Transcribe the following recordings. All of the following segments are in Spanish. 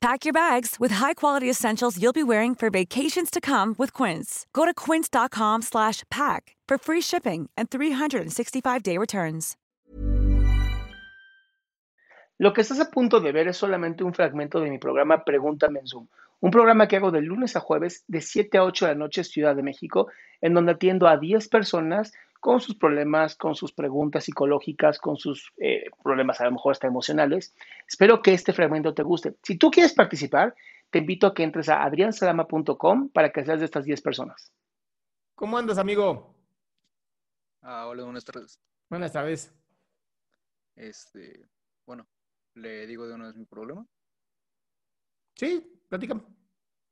Pack your bags with high-quality essentials you'll be wearing for vacations to come with Quince. Go to quince.com slash pack for free shipping and 365-day returns. Lo que estás a punto de ver es solamente un fragmento de mi programa Pregúntame en Zoom, un programa que hago de lunes a jueves de 7 a 8 de la noche Ciudad de México, en donde atiendo a 10 personas con sus problemas, con sus preguntas psicológicas, con sus eh, problemas a lo mejor hasta emocionales. Espero que este fragmento te guste. Si tú quieres participar, te invito a que entres a adriansalama.com para que seas de estas 10 personas. ¿Cómo andas, amigo? Ah, hola, buenas tardes. Buenas tardes. Este, bueno, le digo de una vez mi problema. Sí, platícame.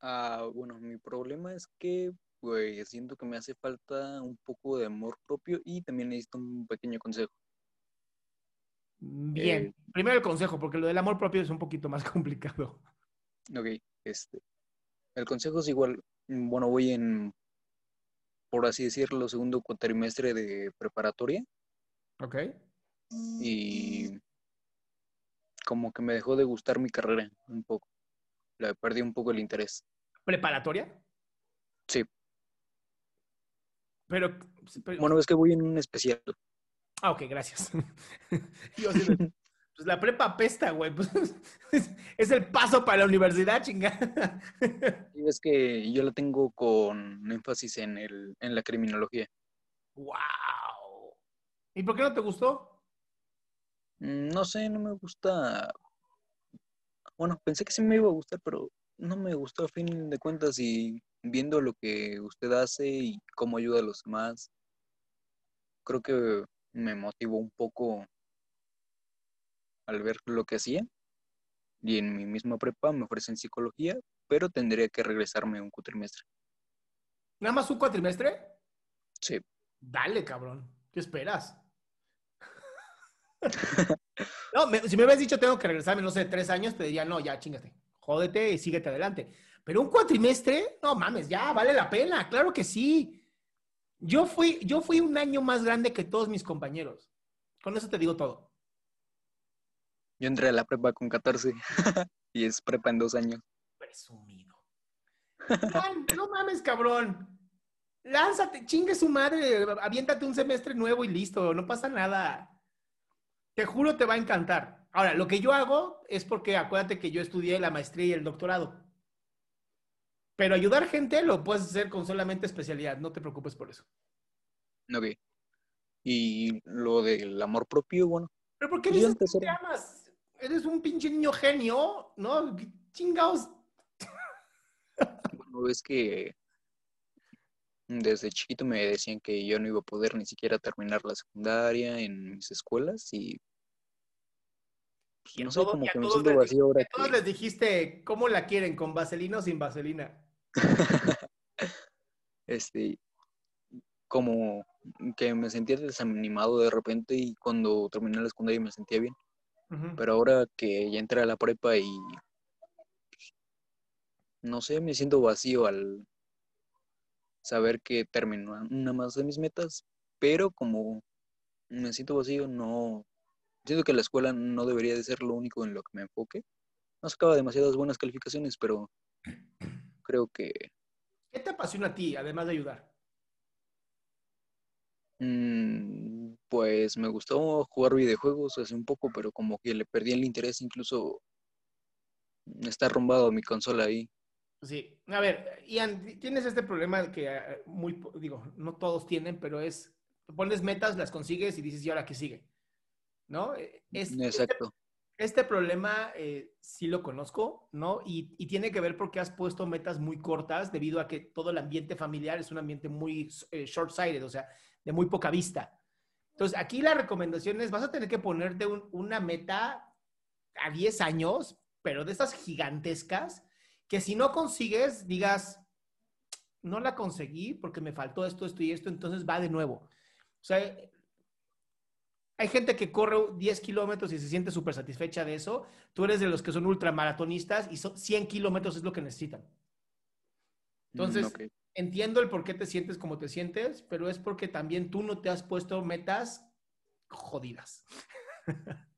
Ah, bueno, mi problema es que, pues, siento que me hace falta un poco de amor propio y también necesito un pequeño consejo. Bien. Eh, Primero el consejo, porque lo del amor propio es un poquito más complicado. Ok, este, el consejo es igual, bueno, voy en, por así decirlo, segundo cuatrimestre de preparatoria Ok. y como que me dejó de gustar mi carrera un poco. Le perdí un poco el interés. ¿Preparatoria? Sí, Pero, pero- bueno, es que voy en un especial. Ah, ok, gracias. Yo pues la prepa apesta, güey. Pues, es, es el paso para la universidad, chingada. Y es que yo la tengo con énfasis en, el, en la criminología. ¡Wow! ¿Y por qué no te gustó? Mm, No sé, no me gusta. Bueno, pensé que sí me iba a gustar, pero no me gustó a fin de cuentas y viendo lo que usted hace y cómo ayuda a los demás, creo que me motivó un poco al ver lo que hacía. Y en mi misma prepa me ofrecen psicología, pero tendría que regresarme un cuatrimestre. ¿Nada más un cuatrimestre? Sí. Dale, cabrón. ¿Qué esperas? no, me- si me hubieras dicho tengo que regresarme, no sé, tres años, te diría, no, ya, chingate. Jódete y síguete adelante. Pero un cuatrimestre, no mames, ya, vale la pena, claro que sí. Yo fui, yo fui un año más grande que todos mis compañeros. Con eso te digo todo. Yo entré a la prepa con 14 y es prepa en dos años. Presumido. Man, no mames, cabrón. Lánzate, chingue su madre, aviéntate un semestre nuevo y listo, no pasa nada. Te juro te va a encantar. Ahora, lo que yo hago es porque acuérdate que yo estudié la maestría y el doctorado. Pero ayudar gente lo puedes hacer con solamente especialidad, no te preocupes por eso. Ok. Y lo del amor propio, bueno, ¿Pero por qué Yo dices que te amas? Eres un pinche niño genio, ¿no? Chingaos. bueno, es que desde chiquito me decían que yo no iba a poder ni siquiera terminar la secundaria en mis escuelas y pues, Y no sé, como que me siento vacío ahora A todos que... les dijiste, ¿cómo la quieren? ¿Con vaselina o sin vaselina? este, como que me sentía desanimado de repente y cuando terminé la secundaria me sentía bien. Pero ahora que ya entré a la prepa y pues, no sé, me siento vacío al saber que terminó una más de mis metas, pero como me siento vacío, no siento que la escuela no debería de ser lo único en lo que me enfoque. No sacaba demasiadas buenas calificaciones, pero creo que ¿Qué te apasiona a ti, además de ayudar? mm, Pues me gustó jugar videojuegos hace un poco, pero como que le perdí el interés, incluso está arrumbado mi consola ahí. Sí, a ver, Ian, tienes este problema que eh, muy, digo, no todos tienen, pero es, pones metas, las consigues y dices, ¿y ahora qué sigue? ¿No? Eh, es, Exacto. Este, este problema eh, sí lo conozco, ¿no? Y, y, tiene que ver porque has puesto metas muy cortas debido a que todo el ambiente familiar es un ambiente muy eh, short-sighted, o sea, de muy poca vista. Entonces, aquí la recomendación es, vas a tener que ponerte un, una meta a 10 años, pero de estas gigantescas, que si no consigues, digas, no la conseguí porque me faltó esto, esto y esto, entonces va de nuevo. O sea, hay gente que corre 10 kilómetros y se siente súper satisfecha de eso. Tú eres de los que son ultramaratonistas y son 100 kilómetros es lo que necesitan. Entonces, mm, okay. entiendo el por qué te sientes como te sientes, pero es porque también tú no te has puesto metas jodidas.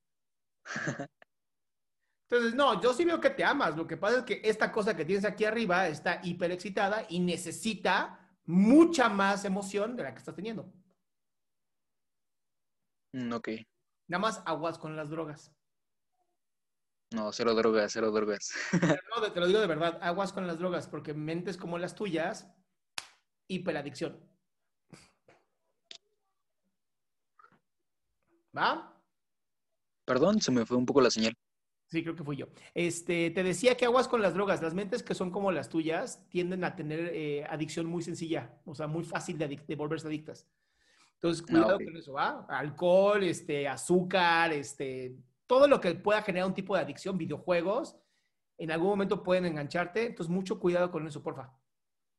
Entonces, no, yo sí veo que te amas. Lo que pasa es que esta cosa que tienes aquí arriba está hiper excitada y necesita mucha más emoción de la que estás teniendo. Mm, ok. Nada más aguas con las drogas. No, cero drogas, cero drogas. no, te lo digo de verdad, aguas con las drogas, porque mentes como las tuyas, hiperadicción. ¿Va? Perdón, se me fue un poco la señal. Sí, creo que fui yo. Este, te decía que aguas con las drogas. Las mentes que son como las tuyas tienden a tener eh, adicción muy sencilla, o sea, muy fácil de, de volverse adictas. Entonces, cuidado ah, okay. con eso, ¿va? Alcohol, este, azúcar, este, todo lo que pueda generar un tipo de adicción, videojuegos, en algún momento pueden engancharte. Entonces, mucho cuidado con eso, porfa.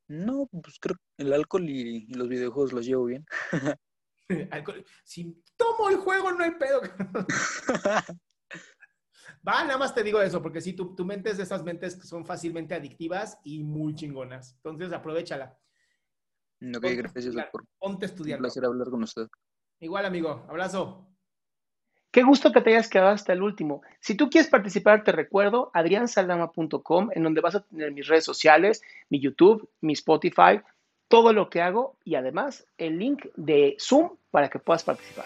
No, pues creo que el alcohol y, y los videojuegos los llevo bien. alcohol. Si tomo el juego, no hay pedo. Va, nada más te digo eso, porque si tu, tu mente es de esas mentes que son fácilmente adictivas y muy chingonas. Entonces, aprovechala. Ok, Ponte gracias, doctor. Ponte a estudiar. Un placer hablar con usted. Igual, amigo. Abrazo. Qué gusto que te hayas quedado hasta el último. Si tú quieres participar, te recuerdo adriansaldama.com, en donde vas a tener mis redes sociales, mi YouTube, mi Spotify, todo lo que hago y además el link de Zoom para que puedas participar.